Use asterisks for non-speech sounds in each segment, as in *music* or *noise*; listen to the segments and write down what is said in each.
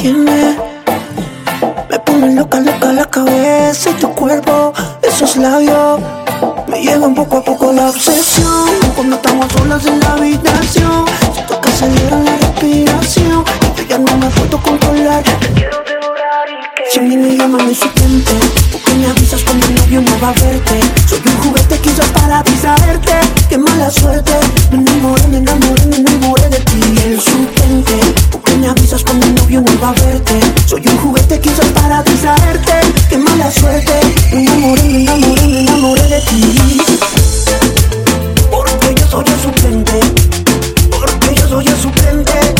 tiene. Me pone loca, loca la cabeza y tu cuerpo, esos labios. Me llevan poco a poco la obsesión. Cuando estamos solas en la habitación, siento que acelera la respiración. Y ya no me puedo controlar. Te quiero devorar y que. Si a mí me llaman insistente, ¿por qué me avisas cuando el novio no va a verte? Soy un juguete quizás para avisarte. Qué mala suerte, me enamoré, me enamoré para distraerte. Qué mala suerte. Me enamoré, me enamoré, me enamoré de ti. Porque yo soy el suplente. Porque yo soy el suplente.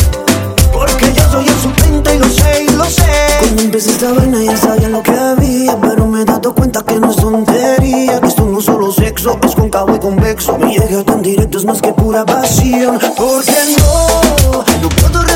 Porque yo soy el suplente y lo sé y lo sé. Cuando empecé esta vaina ya sabía lo que había. Pero me he dado cuenta que no es tontería. Que esto no es solo sexo, es cóncavo y convexo. Me llega tan directo, es más que pura pasión. Porque no, no puedo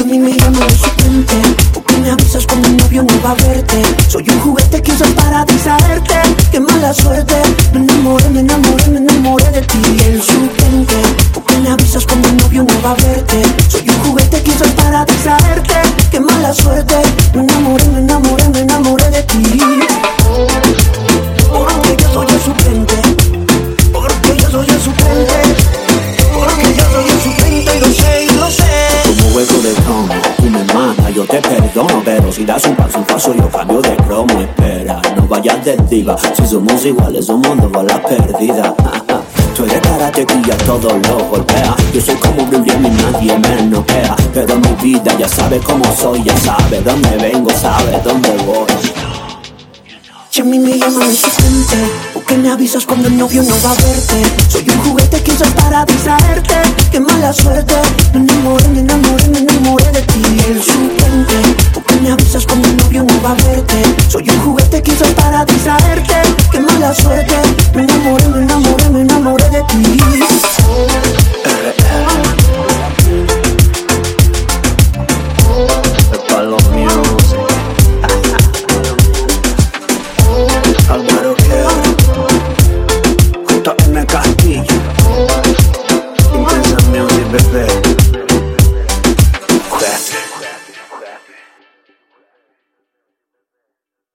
A mí me llaman el suplente, porque me avisas cuando el novio no va a verte. Soy un juguete que usas para distraerte. Qué mala suerte. Me enamoré, me enamoré, me enamoré de ti. El suplente, porque me avisas cuando el novio no va a verte. Soy un juguete que usas para distraerte. Qué mala suerte. Me enamoré, me enamoré, me enamoré de ti. Porque yo soy el suplente. Porque yo soy el suplente. Porque yo soy el suplente y lo sé y lo sé. Hueco de tú me matas, yo te perdono Pero si das un paso, un paso, yo cambio de cromo. Espera, no vayas de diva. Si somos iguales, somos dos balas perdidas *laughs* Tú eres karate y a todos los golpea. Yo soy como Bruce Lee, nadie me noquea. Pero mi vida ya sabe cómo soy Ya sabe dónde vengo, sabe dónde voy. Si a mí me llaman me avisas cuando el novio no va a verte. Soy un juguete que usas para distraerte. Qué mala suerte. Me enamoré, me enamoré, me enamoré de ti. El suplente, porque me avisas cuando el novio no va a verte. Soy un juguete que usas para distraerte. Qué mala suerte. Me enamoré, I hear you.